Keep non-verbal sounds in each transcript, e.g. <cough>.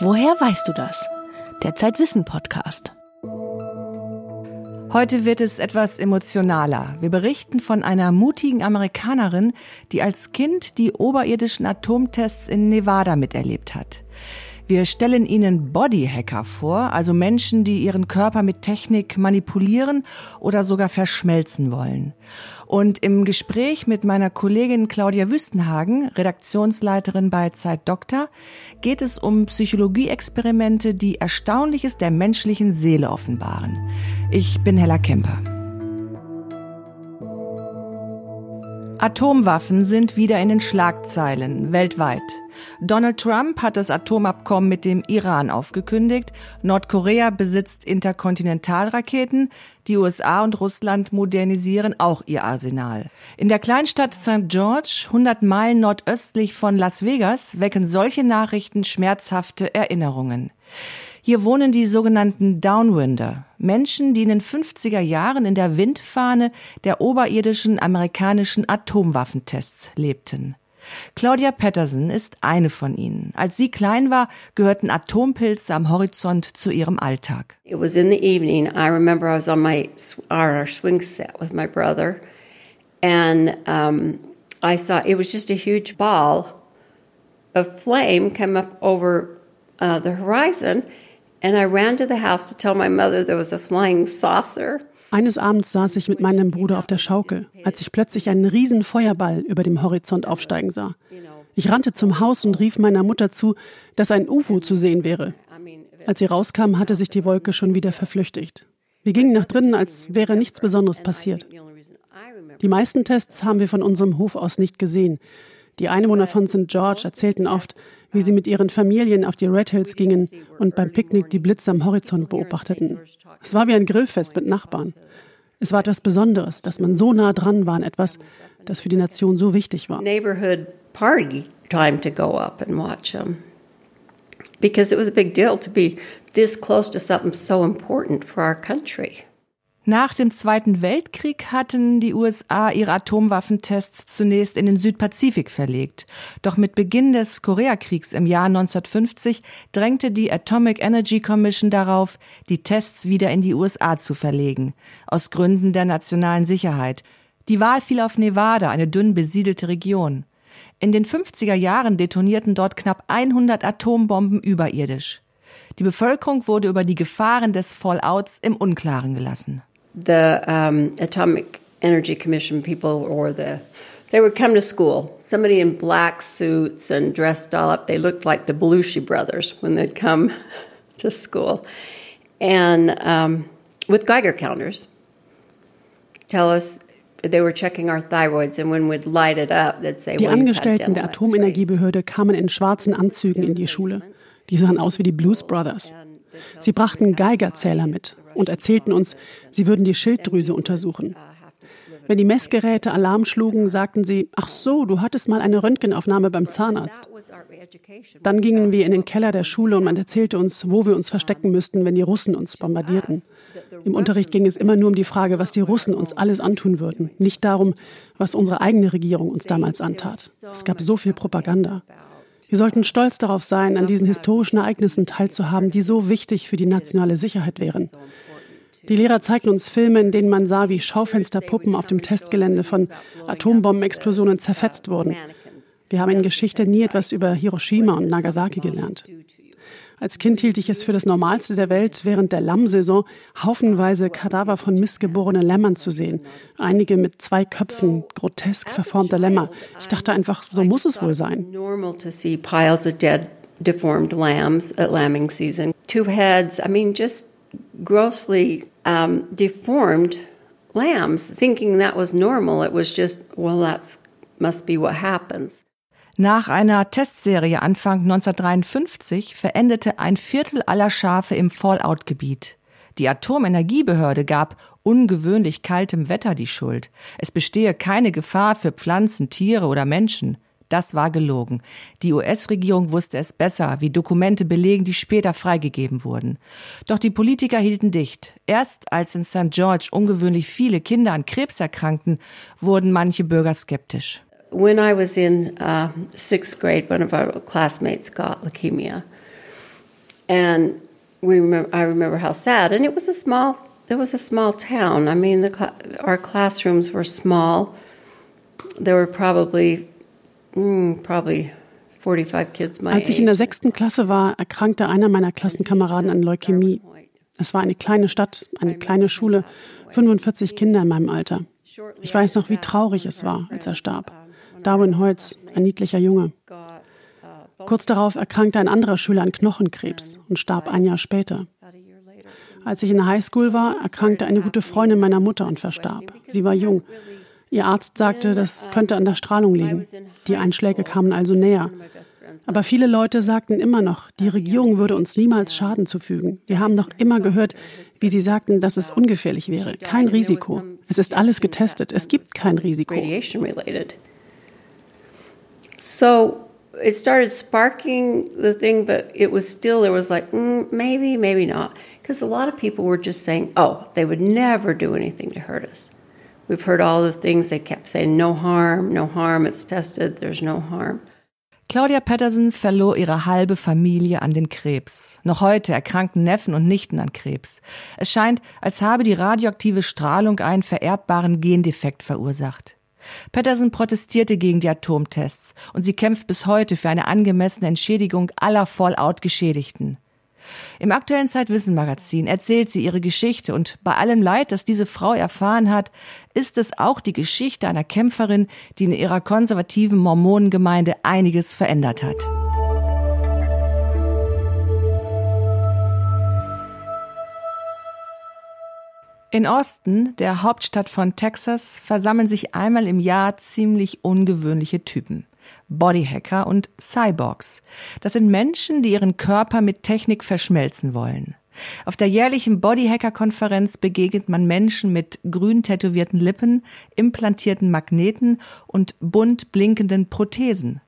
Woher weißt du das? Der Zeitwissen Podcast. Heute wird es etwas emotionaler. Wir berichten von einer mutigen Amerikanerin, die als Kind die oberirdischen Atomtests in Nevada miterlebt hat. Wir stellen Ihnen Bodyhacker vor, also Menschen, die ihren Körper mit Technik manipulieren oder sogar verschmelzen wollen. Und im Gespräch mit meiner Kollegin Claudia Wüstenhagen, Redaktionsleiterin bei Zeit Doktor, geht es um Psychologieexperimente, die Erstaunliches der menschlichen Seele offenbaren. Ich bin Hella Kemper. Atomwaffen sind wieder in den Schlagzeilen weltweit. Donald Trump hat das Atomabkommen mit dem Iran aufgekündigt. Nordkorea besitzt Interkontinentalraketen. Die USA und Russland modernisieren auch ihr Arsenal. In der Kleinstadt St. George, 100 Meilen nordöstlich von Las Vegas, wecken solche Nachrichten schmerzhafte Erinnerungen. Hier wohnen die sogenannten Downwinder, Menschen, die in den 50er Jahren in der Windfahne der oberirdischen amerikanischen Atomwaffentests lebten. Claudia Patterson ist eine von ihnen. Als sie klein war, gehörten Atompilze am Horizont zu ihrem Alltag. It was in the evening. I remember I was on my our swing set with my brother, and um, I saw it was just a huge ball of flame come up over uh, the horizon, and I ran to the house to tell my mother there was a flying saucer. Eines Abends saß ich mit meinem Bruder auf der Schaukel, als ich plötzlich einen riesen Feuerball über dem Horizont aufsteigen sah. Ich rannte zum Haus und rief meiner Mutter zu, dass ein UFO zu sehen wäre. Als sie rauskam, hatte sich die Wolke schon wieder verflüchtigt. Wir gingen nach drinnen, als wäre nichts Besonderes passiert. Die meisten Tests haben wir von unserem Hof aus nicht gesehen. Die Einwohner von St. George erzählten oft, wie sie mit ihren Familien auf die Red Hills gingen und beim Picknick die Blitze am Horizont beobachteten. Es war wie ein Grillfest mit Nachbarn. Es war etwas Besonderes, dass man so nah dran war an etwas, das für die Nation so wichtig war. Neighborhood party time to go up and watch them. Because it was a big deal to be this close to something so important for our country. Nach dem Zweiten Weltkrieg hatten die USA ihre Atomwaffentests zunächst in den Südpazifik verlegt. Doch mit Beginn des Koreakriegs im Jahr 1950 drängte die Atomic Energy Commission darauf, die Tests wieder in die USA zu verlegen, aus Gründen der nationalen Sicherheit. Die Wahl fiel auf Nevada, eine dünn besiedelte Region. In den 50er Jahren detonierten dort knapp 100 Atombomben überirdisch. Die Bevölkerung wurde über die Gefahren des Fallouts im Unklaren gelassen. The um, Atomic Energy Commission people or the they would come to school. Somebody in black suits and dressed all up. They looked like the Belushi brothers when they'd come <laughs> to school, and um, with Geiger counters, tell us they were checking our thyroids, and when we'd light it up, they'd say, Die Angestellten der Atomenergiebehörde kamen in schwarzen Anzügen in die Schule. Die sahen aus wie die Blues Brothers. Sie brachten Geigerzähler mit und erzählten uns, sie würden die Schilddrüse untersuchen. Wenn die Messgeräte Alarm schlugen, sagten sie, ach so, du hattest mal eine Röntgenaufnahme beim Zahnarzt. Dann gingen wir in den Keller der Schule und man erzählte uns, wo wir uns verstecken müssten, wenn die Russen uns bombardierten. Im Unterricht ging es immer nur um die Frage, was die Russen uns alles antun würden, nicht darum, was unsere eigene Regierung uns damals antat. Es gab so viel Propaganda. Wir sollten stolz darauf sein, an diesen historischen Ereignissen teilzuhaben, die so wichtig für die nationale Sicherheit wären. Die Lehrer zeigten uns Filme, in denen man sah, wie Schaufensterpuppen auf dem Testgelände von Atombombenexplosionen zerfetzt wurden. Wir haben in Geschichte nie etwas über Hiroshima und Nagasaki gelernt. Als Kind hielt ich es für das Normalste der Welt, während der Lammsaison haufenweise Kadaver von missgeborenen Lämmern zu sehen. Einige mit zwei Köpfen, grotesk verformte Lämmer. Ich dachte einfach, so muss es wohl sein. deformed lambs at lambing season. Two heads, I mean, just grossly um, deformed lambs, thinking that was normal. It was just, well, that's must be what happens. Nach einer Testserie Anfang 1953 verendete ein Viertel aller Schafe im Fallout-Gebiet. Die Atomenergiebehörde gab ungewöhnlich kaltem Wetter die Schuld. Es bestehe keine Gefahr für Pflanzen, Tiere oder Menschen. Das war gelogen. Die US-Regierung wusste es besser, wie Dokumente belegen, die später freigegeben wurden. Doch die Politiker hielten dicht. Erst als in St. George ungewöhnlich viele Kinder an Krebs erkrankten, wurden manche Bürger skeptisch. When I was in uh, sixth grade, one of our classmates got leukemia. And we remember, I remember how sad, and it was a small, it was a small town. I mean, the, our classrooms were small. There were probably, mm, probably 45 kids my Als ich in der sechsten Klasse war, erkrankte einer meiner Klassenkameraden an Leukämie. Es war eine kleine Stadt, eine kleine Schule, 45 Kinder in meinem Alter. Ich weiß noch, wie traurig es war, als er starb. Darwin Holz, ein niedlicher Junge. Kurz darauf erkrankte ein anderer Schüler an Knochenkrebs und starb ein Jahr später. Als ich in der Highschool war, erkrankte eine gute Freundin meiner Mutter und verstarb. Sie war jung. Ihr Arzt sagte, das könnte an der Strahlung liegen. Die Einschläge kamen also näher. Aber viele Leute sagten immer noch, die Regierung würde uns niemals Schaden zufügen. Wir haben noch immer gehört, wie sie sagten, dass es ungefährlich wäre. Kein Risiko. Es ist alles getestet. Es gibt kein Risiko. So it started sparking the thing, but it was still, there was like, mm, maybe, maybe not. Because a lot of people were just saying, oh, they would never do anything to hurt us. We've heard all the things they kept saying no harm, no harm, it's tested, there's no harm. Claudia Patterson verlor ihre halbe Familie an den Krebs. Noch heute erkranken Neffen und Nichten an Krebs. Es scheint, als habe die radioaktive Strahlung einen vererbbaren Gendefekt verursacht. Patterson protestierte gegen die Atomtests und sie kämpft bis heute für eine angemessene Entschädigung aller Fallout-Geschädigten. Im aktuellen Zeitwissen-Magazin erzählt sie ihre Geschichte und bei allem Leid, das diese Frau erfahren hat, ist es auch die Geschichte einer Kämpferin, die in ihrer konservativen Mormonengemeinde einiges verändert hat. In Austin, der Hauptstadt von Texas, versammeln sich einmal im Jahr ziemlich ungewöhnliche Typen. Bodyhacker und Cyborgs. Das sind Menschen, die ihren Körper mit Technik verschmelzen wollen. Auf der jährlichen Bodyhacker-Konferenz begegnet man Menschen mit grün tätowierten Lippen, implantierten Magneten und bunt blinkenden Prothesen.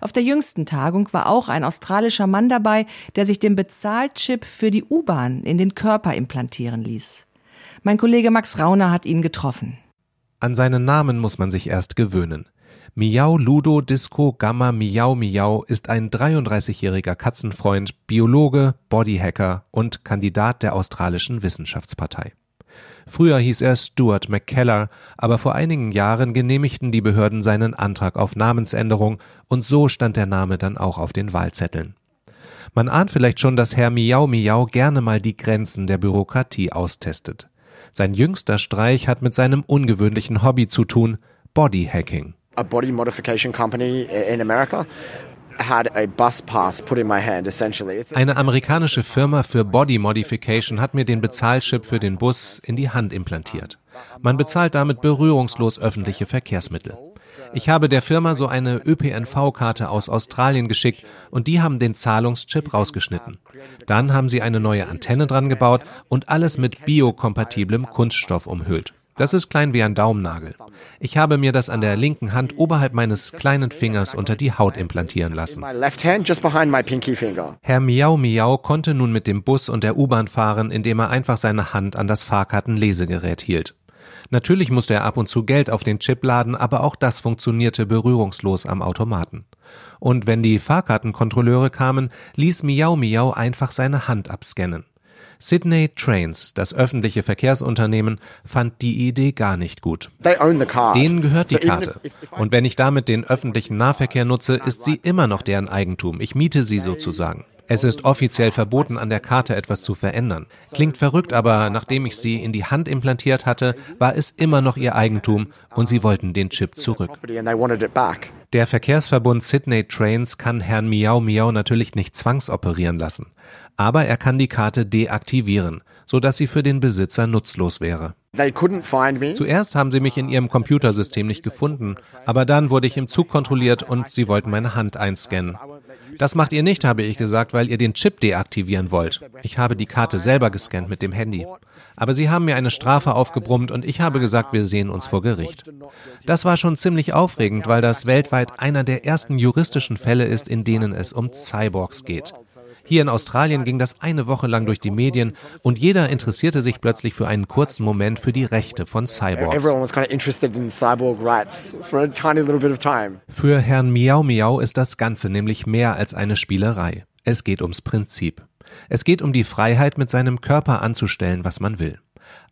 Auf der jüngsten Tagung war auch ein australischer Mann dabei, der sich den Bezahlchip für die U-Bahn in den Körper implantieren ließ. Mein Kollege Max Rauner hat ihn getroffen. An seinen Namen muss man sich erst gewöhnen. Miau Ludo Disco Gamma Miau Miau ist ein 33-jähriger Katzenfreund, Biologe, Bodyhacker und Kandidat der australischen Wissenschaftspartei. Früher hieß er Stuart McKellar, aber vor einigen Jahren genehmigten die Behörden seinen Antrag auf Namensänderung und so stand der Name dann auch auf den Wahlzetteln. Man ahnt vielleicht schon, dass Herr Miau Miau gerne mal die Grenzen der Bürokratie austestet. Sein jüngster Streich hat mit seinem ungewöhnlichen Hobby zu tun, Bodyhacking. A body modification company in America eine amerikanische Firma für Body Modification hat mir den Bezahlchip für den Bus in die Hand implantiert. Man bezahlt damit berührungslos öffentliche Verkehrsmittel. Ich habe der Firma so eine ÖPNV-Karte aus Australien geschickt und die haben den Zahlungschip rausgeschnitten. Dann haben sie eine neue Antenne dran gebaut und alles mit biokompatiblem Kunststoff umhüllt. Das ist klein wie ein Daumennagel. Ich habe mir das an der linken Hand oberhalb meines kleinen Fingers unter die Haut implantieren lassen. Herr Miau Miau konnte nun mit dem Bus und der U-Bahn fahren, indem er einfach seine Hand an das Fahrkartenlesegerät hielt. Natürlich musste er ab und zu Geld auf den Chip laden, aber auch das funktionierte berührungslos am Automaten. Und wenn die Fahrkartenkontrolleure kamen, ließ Miau Miau einfach seine Hand abscannen. Sydney Trains, das öffentliche Verkehrsunternehmen, fand die Idee gar nicht gut. Denen gehört die Karte. Und wenn ich damit den öffentlichen Nahverkehr nutze, ist sie immer noch deren Eigentum. Ich miete sie sozusagen. Es ist offiziell verboten, an der Karte etwas zu verändern. Klingt verrückt, aber nachdem ich sie in die Hand implantiert hatte, war es immer noch ihr Eigentum und sie wollten den Chip zurück. Der Verkehrsverbund Sydney Trains kann Herrn Miau Miau natürlich nicht zwangsoperieren lassen, aber er kann die Karte deaktivieren, sodass sie für den Besitzer nutzlos wäre. Zuerst haben sie mich in ihrem Computersystem nicht gefunden, aber dann wurde ich im Zug kontrolliert und sie wollten meine Hand einscannen. Das macht ihr nicht, habe ich gesagt, weil ihr den Chip deaktivieren wollt. Ich habe die Karte selber gescannt mit dem Handy. Aber sie haben mir eine Strafe aufgebrummt und ich habe gesagt, wir sehen uns vor Gericht. Das war schon ziemlich aufregend, weil das weltweit einer der ersten juristischen Fälle ist, in denen es um Cyborgs geht. Hier in Australien ging das eine Woche lang durch die Medien und jeder interessierte sich plötzlich für einen kurzen Moment für die Rechte von Cyborgs. Für Herrn Miau Miau ist das Ganze nämlich mehr als eine Spielerei. Es geht ums Prinzip. Es geht um die Freiheit, mit seinem Körper anzustellen, was man will.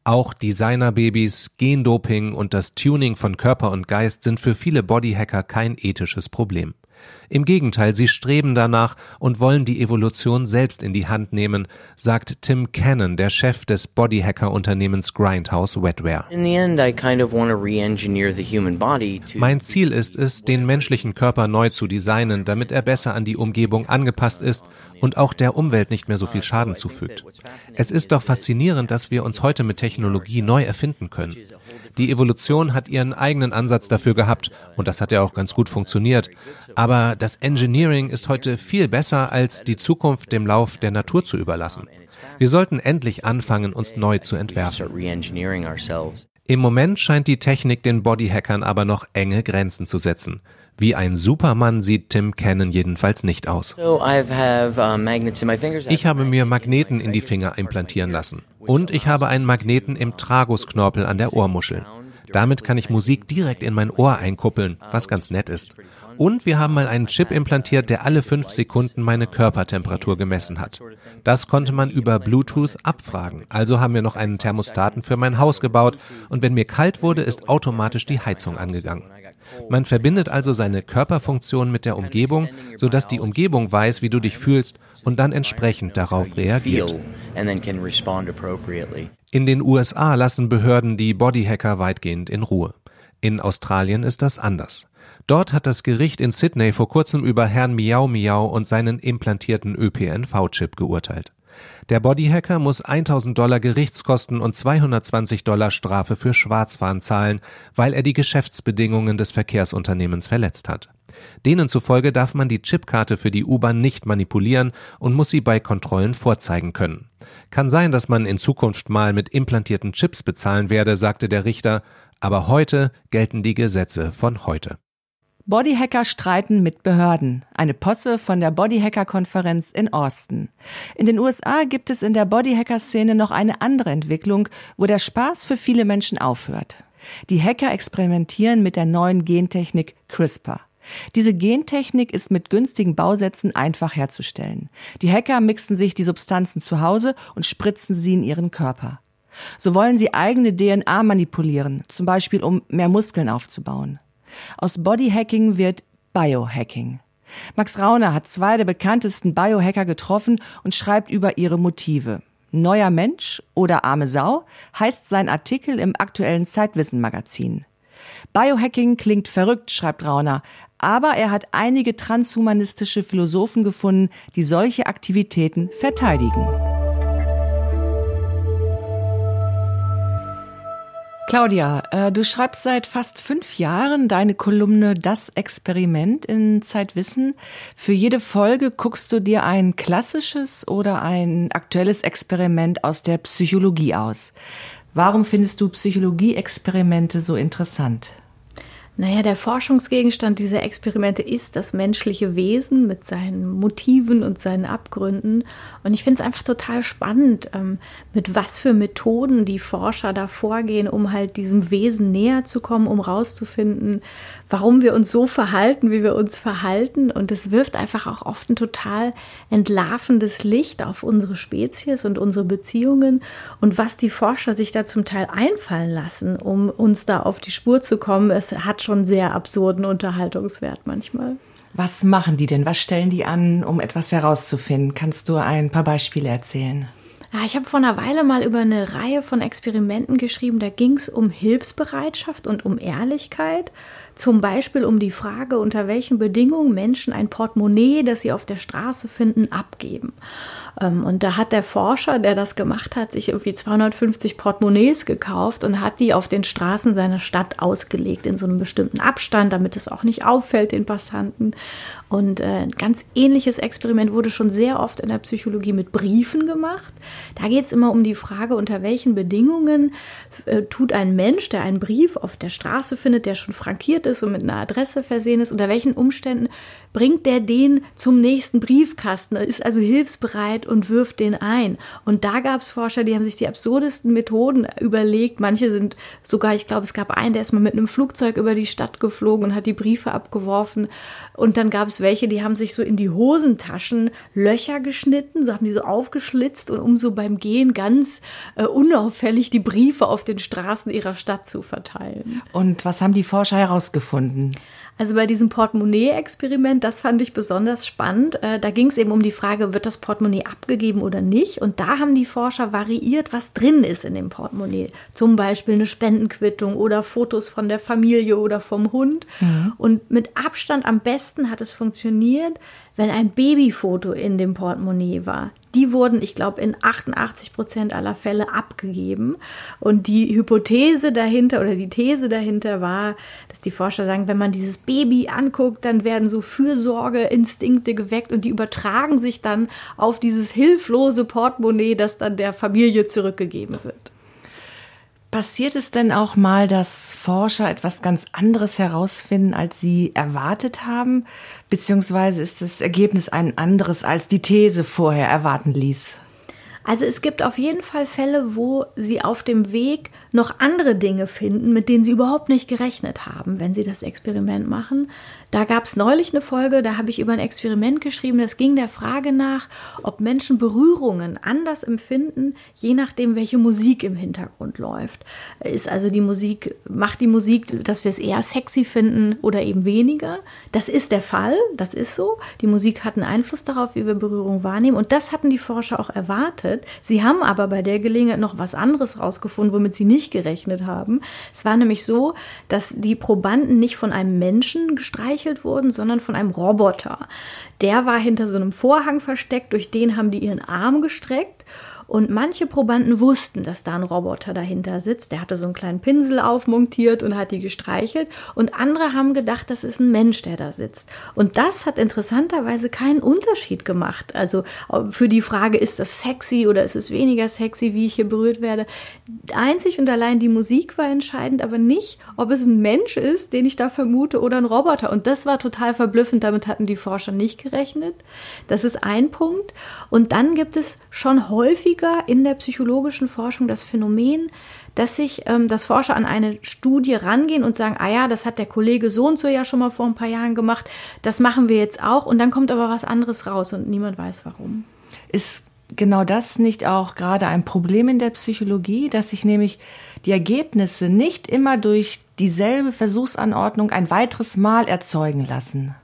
Auch Designerbabys, Gendoping und das Tuning von Körper und Geist sind für viele Bodyhacker kein ethisches Problem. Im Gegenteil, sie streben danach und wollen die Evolution selbst in die Hand nehmen, sagt Tim Cannon, der Chef des Bodyhacker-Unternehmens Grindhouse Wetware. Mein Ziel ist es, den menschlichen Körper neu zu designen, damit er besser an die Umgebung angepasst ist und auch der Umwelt nicht mehr so viel Schaden zufügt. Es ist doch faszinierend, dass wir uns heute mit Technologie neu erfinden können. Die Evolution hat ihren eigenen Ansatz dafür gehabt und das hat ja auch ganz gut funktioniert. Aber das Engineering ist heute viel besser, als die Zukunft dem Lauf der Natur zu überlassen. Wir sollten endlich anfangen, uns neu zu entwerfen. Im Moment scheint die Technik den Bodyhackern aber noch enge Grenzen zu setzen. Wie ein Supermann sieht Tim Cannon jedenfalls nicht aus. Ich habe mir Magneten in die Finger implantieren lassen. Und ich habe einen Magneten im Tragusknorpel an der Ohrmuschel. Damit kann ich Musik direkt in mein Ohr einkuppeln, was ganz nett ist. Und wir haben mal einen Chip implantiert, der alle fünf Sekunden meine Körpertemperatur gemessen hat. Das konnte man über Bluetooth abfragen. Also haben wir noch einen Thermostaten für mein Haus gebaut und wenn mir kalt wurde, ist automatisch die Heizung angegangen. Man verbindet also seine Körperfunktion mit der Umgebung, sodass die Umgebung weiß, wie du dich fühlst und dann entsprechend darauf reagiert. In den USA lassen Behörden die Bodyhacker weitgehend in Ruhe. In Australien ist das anders. Dort hat das Gericht in Sydney vor kurzem über Herrn Miau Miau und seinen implantierten ÖPNV-Chip geurteilt. Der Bodyhacker muss 1000 Dollar Gerichtskosten und 220 Dollar Strafe für Schwarzfahren zahlen, weil er die Geschäftsbedingungen des Verkehrsunternehmens verletzt hat. Denen zufolge darf man die Chipkarte für die U-Bahn nicht manipulieren und muss sie bei Kontrollen vorzeigen können. Kann sein, dass man in Zukunft mal mit implantierten Chips bezahlen werde, sagte der Richter, aber heute gelten die Gesetze von heute. Bodyhacker streiten mit Behörden. Eine Posse von der Bodyhacker-Konferenz in Austin. In den USA gibt es in der Bodyhacker-Szene noch eine andere Entwicklung, wo der Spaß für viele Menschen aufhört. Die Hacker experimentieren mit der neuen Gentechnik CRISPR. Diese Gentechnik ist mit günstigen Bausätzen einfach herzustellen. Die Hacker mixen sich die Substanzen zu Hause und spritzen sie in ihren Körper. So wollen sie eigene DNA manipulieren, zum Beispiel um mehr Muskeln aufzubauen. Aus Bodyhacking wird Biohacking. Max Rauner hat zwei der bekanntesten Biohacker getroffen und schreibt über ihre Motive. Neuer Mensch oder arme Sau heißt sein Artikel im aktuellen Zeitwissen Magazin. Biohacking klingt verrückt, schreibt Rauner, aber er hat einige transhumanistische Philosophen gefunden, die solche Aktivitäten verteidigen. Claudia, äh, du schreibst seit fast fünf Jahren deine Kolumne Das Experiment in Zeitwissen. Für jede Folge guckst du dir ein klassisches oder ein aktuelles Experiment aus der Psychologie aus. Warum findest du Psychologie-Experimente so interessant? Naja, der Forschungsgegenstand dieser Experimente ist das menschliche Wesen mit seinen Motiven und seinen Abgründen. Und ich finde es einfach total spannend, ähm, mit was für Methoden die Forscher da vorgehen, um halt diesem Wesen näher zu kommen, um rauszufinden, warum wir uns so verhalten, wie wir uns verhalten. Und es wirft einfach auch oft ein total entlarvendes Licht auf unsere Spezies und unsere Beziehungen und was die Forscher sich da zum Teil einfallen lassen, um uns da auf die Spur zu kommen. Es hat schon sehr absurden Unterhaltungswert manchmal. Was machen die denn? Was stellen die an, um etwas herauszufinden? Kannst du ein paar Beispiele erzählen? Ja, ich habe vor einer Weile mal über eine Reihe von Experimenten geschrieben. Da ging es um Hilfsbereitschaft und um Ehrlichkeit. Zum Beispiel um die Frage, unter welchen Bedingungen Menschen ein Portemonnaie, das sie auf der Straße finden, abgeben. Ähm, und da hat der Forscher, der das gemacht hat, sich irgendwie 250 Portemonnaies gekauft und hat die auf den Straßen seiner Stadt ausgelegt in so einem bestimmten Abstand, damit es auch nicht auffällt den Passanten. Und äh, ein ganz ähnliches Experiment wurde schon sehr oft in der Psychologie mit Briefen gemacht. Da geht es immer um die Frage, unter welchen Bedingungen äh, tut ein Mensch, der einen Brief auf der Straße findet, der schon frankiert ist und mit einer Adresse versehen ist, unter welchen Umständen bringt der den zum nächsten Briefkasten, ist also hilfsbereit und wirft den ein. Und da gab es Forscher, die haben sich die absurdesten Methoden überlegt. Manche sind sogar, ich glaube, es gab einen, der ist mal mit einem Flugzeug über die Stadt geflogen und hat die Briefe abgeworfen. Und dann gab es welche, die haben sich so in die Hosentaschen Löcher geschnitten, so haben die so aufgeschlitzt und um so beim Gehen ganz äh, unauffällig die Briefe auf den Straßen ihrer Stadt zu verteilen. Und was haben die Forscher herausgefunden? Also bei diesem Portemonnaie-Experiment, das fand ich besonders spannend. Äh, da ging es eben um die Frage, wird das Portemonnaie abgegeben oder nicht? Und da haben die Forscher variiert, was drin ist in dem Portemonnaie. Zum Beispiel eine Spendenquittung oder Fotos von der Familie oder vom Hund. Mhm. Und mit Abstand am besten hat es funktioniert, wenn ein Babyfoto in dem Portemonnaie war. Die wurden, ich glaube, in 88 Prozent aller Fälle abgegeben. Und die Hypothese dahinter oder die These dahinter war, dass die Forscher sagen, wenn man dieses Baby anguckt, dann werden so Fürsorgeinstinkte geweckt und die übertragen sich dann auf dieses hilflose Portemonnaie, das dann der Familie zurückgegeben wird. Passiert es denn auch mal, dass Forscher etwas ganz anderes herausfinden, als sie erwartet haben? Beziehungsweise ist das Ergebnis ein anderes, als die These vorher erwarten ließ? Also es gibt auf jeden Fall Fälle, wo sie auf dem Weg noch andere Dinge finden, mit denen sie überhaupt nicht gerechnet haben, wenn sie das Experiment machen. Da gab es neulich eine Folge, da habe ich über ein Experiment geschrieben, das ging der Frage nach, ob Menschen Berührungen anders empfinden, je nachdem, welche Musik im Hintergrund läuft. Ist also die Musik, macht die Musik, dass wir es eher sexy finden oder eben weniger? Das ist der Fall, das ist so. Die Musik hat einen Einfluss darauf, wie wir Berührung wahrnehmen und das hatten die Forscher auch erwartet. Sie haben aber bei der Gelegenheit noch was anderes rausgefunden, womit sie nicht gerechnet haben. Es war nämlich so, dass die Probanden nicht von einem Menschen gestreichelt gestreichelt wurden, sondern von einem Roboter. Der war hinter so einem Vorhang versteckt, durch den haben die ihren Arm gestreckt und manche Probanden wussten, dass da ein Roboter dahinter sitzt. Der hatte so einen kleinen Pinsel aufmontiert und hat die gestreichelt. Und andere haben gedacht, das ist ein Mensch, der da sitzt. Und das hat interessanterweise keinen Unterschied gemacht. Also für die Frage, ist das sexy oder ist es weniger sexy, wie ich hier berührt werde. Einzig und allein die Musik war entscheidend, aber nicht, ob es ein Mensch ist, den ich da vermute, oder ein Roboter. Und das war total verblüffend. Damit hatten die Forscher nicht gerechnet. Das ist ein Punkt. Und dann gibt es schon häufig häufiger in der psychologischen Forschung das Phänomen, dass sich ähm, das Forscher an eine Studie rangehen und sagen, ah ja, das hat der Kollege so und so ja schon mal vor ein paar Jahren gemacht, das machen wir jetzt auch und dann kommt aber was anderes raus und niemand weiß warum. Ist genau das nicht auch gerade ein Problem in der Psychologie, dass sich nämlich die Ergebnisse nicht immer durch dieselbe Versuchsanordnung ein weiteres Mal erzeugen lassen?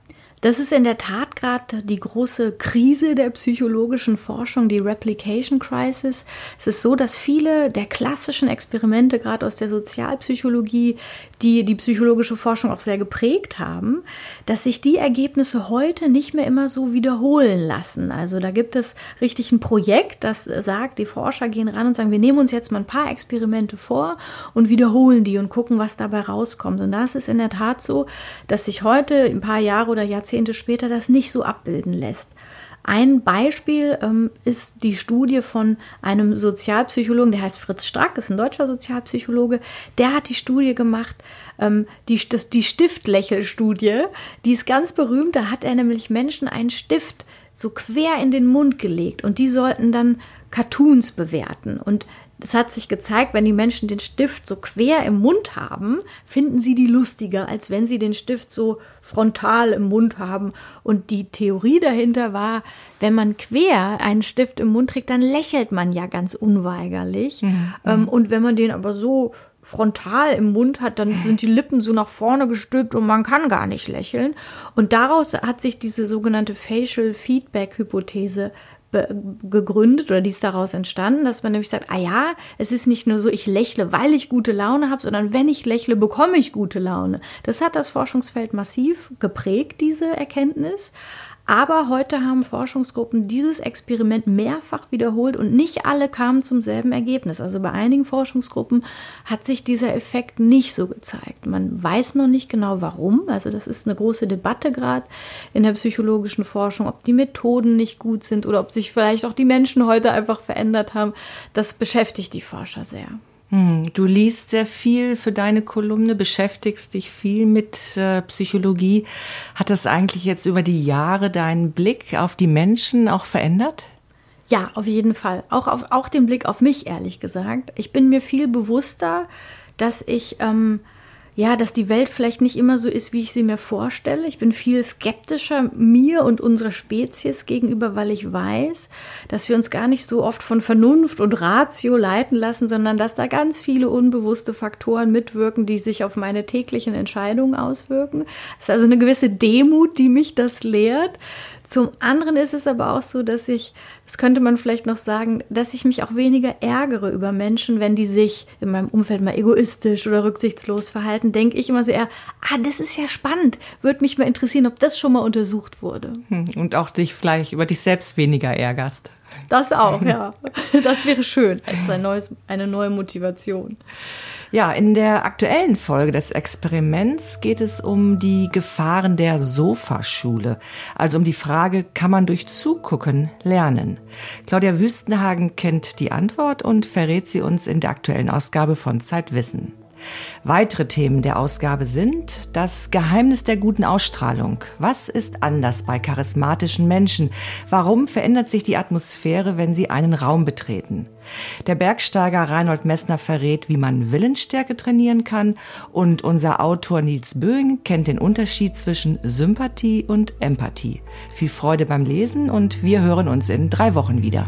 Das ist in der Tat gerade die große Krise der psychologischen Forschung, die Replication Crisis. Es ist so, dass viele der klassischen Experimente, gerade aus der Sozialpsychologie, die die psychologische Forschung auch sehr geprägt haben, dass sich die Ergebnisse heute nicht mehr immer so wiederholen lassen. Also da gibt es richtig ein Projekt, das sagt, die Forscher gehen ran und sagen, wir nehmen uns jetzt mal ein paar Experimente vor und wiederholen die und gucken, was dabei rauskommt. Und das ist in der Tat so, dass sich heute, ein paar Jahre oder Jahrzehnte später, das nicht so abbilden lässt. Ein Beispiel ähm, ist die Studie von einem Sozialpsychologen, der heißt Fritz Strack, ist ein deutscher Sozialpsychologe. Der hat die Studie gemacht, ähm, die, das, die Stiftlächelstudie. Die ist ganz berühmt. Da hat er nämlich Menschen einen Stift so quer in den Mund gelegt und die sollten dann Cartoons bewerten. Und es hat sich gezeigt, wenn die Menschen den Stift so quer im Mund haben, finden sie die lustiger, als wenn sie den Stift so frontal im Mund haben. Und die Theorie dahinter war, wenn man quer einen Stift im Mund trägt, dann lächelt man ja ganz unweigerlich. Mhm. Ähm, und wenn man den aber so frontal im Mund hat, dann sind die Lippen so nach vorne gestülpt und man kann gar nicht lächeln. Und daraus hat sich diese sogenannte Facial Feedback Hypothese gegründet oder die ist daraus entstanden, dass man nämlich sagt, ah ja, es ist nicht nur so, ich lächle, weil ich gute Laune habe, sondern wenn ich lächle, bekomme ich gute Laune. Das hat das Forschungsfeld massiv geprägt, diese Erkenntnis. Aber heute haben Forschungsgruppen dieses Experiment mehrfach wiederholt und nicht alle kamen zum selben Ergebnis. Also bei einigen Forschungsgruppen hat sich dieser Effekt nicht so gezeigt. Man weiß noch nicht genau warum. Also das ist eine große Debatte gerade in der psychologischen Forschung, ob die Methoden nicht gut sind oder ob sich vielleicht auch die Menschen heute einfach verändert haben. Das beschäftigt die Forscher sehr. Hm, du liest sehr viel für deine Kolumne, beschäftigst dich viel mit äh, Psychologie. Hat das eigentlich jetzt über die Jahre deinen Blick auf die Menschen auch verändert? Ja, auf jeden Fall. Auch, auf, auch den Blick auf mich, ehrlich gesagt. Ich bin mir viel bewusster, dass ich ähm, ja, dass die Welt vielleicht nicht immer so ist, wie ich sie mir vorstelle. Ich bin viel skeptischer mir und unserer Spezies gegenüber, weil ich weiß, dass wir uns gar nicht so oft von Vernunft und Ratio leiten lassen, sondern dass da ganz viele unbewusste Faktoren mitwirken, die sich auf meine täglichen Entscheidungen auswirken. Es ist also eine gewisse Demut, die mich das lehrt. Zum anderen ist es aber auch so, dass ich, das könnte man vielleicht noch sagen, dass ich mich auch weniger ärgere über Menschen, wenn die sich in meinem Umfeld mal egoistisch oder rücksichtslos verhalten, denke ich immer so eher, ah, das ist ja spannend, würde mich mal interessieren, ob das schon mal untersucht wurde. Hm, und auch dich vielleicht über dich selbst weniger ärgerst. Das auch, ja. Das wäre schön als ein neues, eine neue Motivation. Ja, in der aktuellen Folge des Experiments geht es um die Gefahren der Sofaschule, also um die Frage, kann man durch Zugucken lernen? Claudia Wüstenhagen kennt die Antwort und verrät sie uns in der aktuellen Ausgabe von Zeitwissen. Weitere Themen der Ausgabe sind das Geheimnis der guten Ausstrahlung. Was ist anders bei charismatischen Menschen? Warum verändert sich die Atmosphäre, wenn sie einen Raum betreten? Der Bergsteiger Reinhold Messner verrät, wie man Willensstärke trainieren kann und unser Autor Nils Böing kennt den Unterschied zwischen Sympathie und Empathie. Viel Freude beim Lesen und wir hören uns in drei Wochen wieder.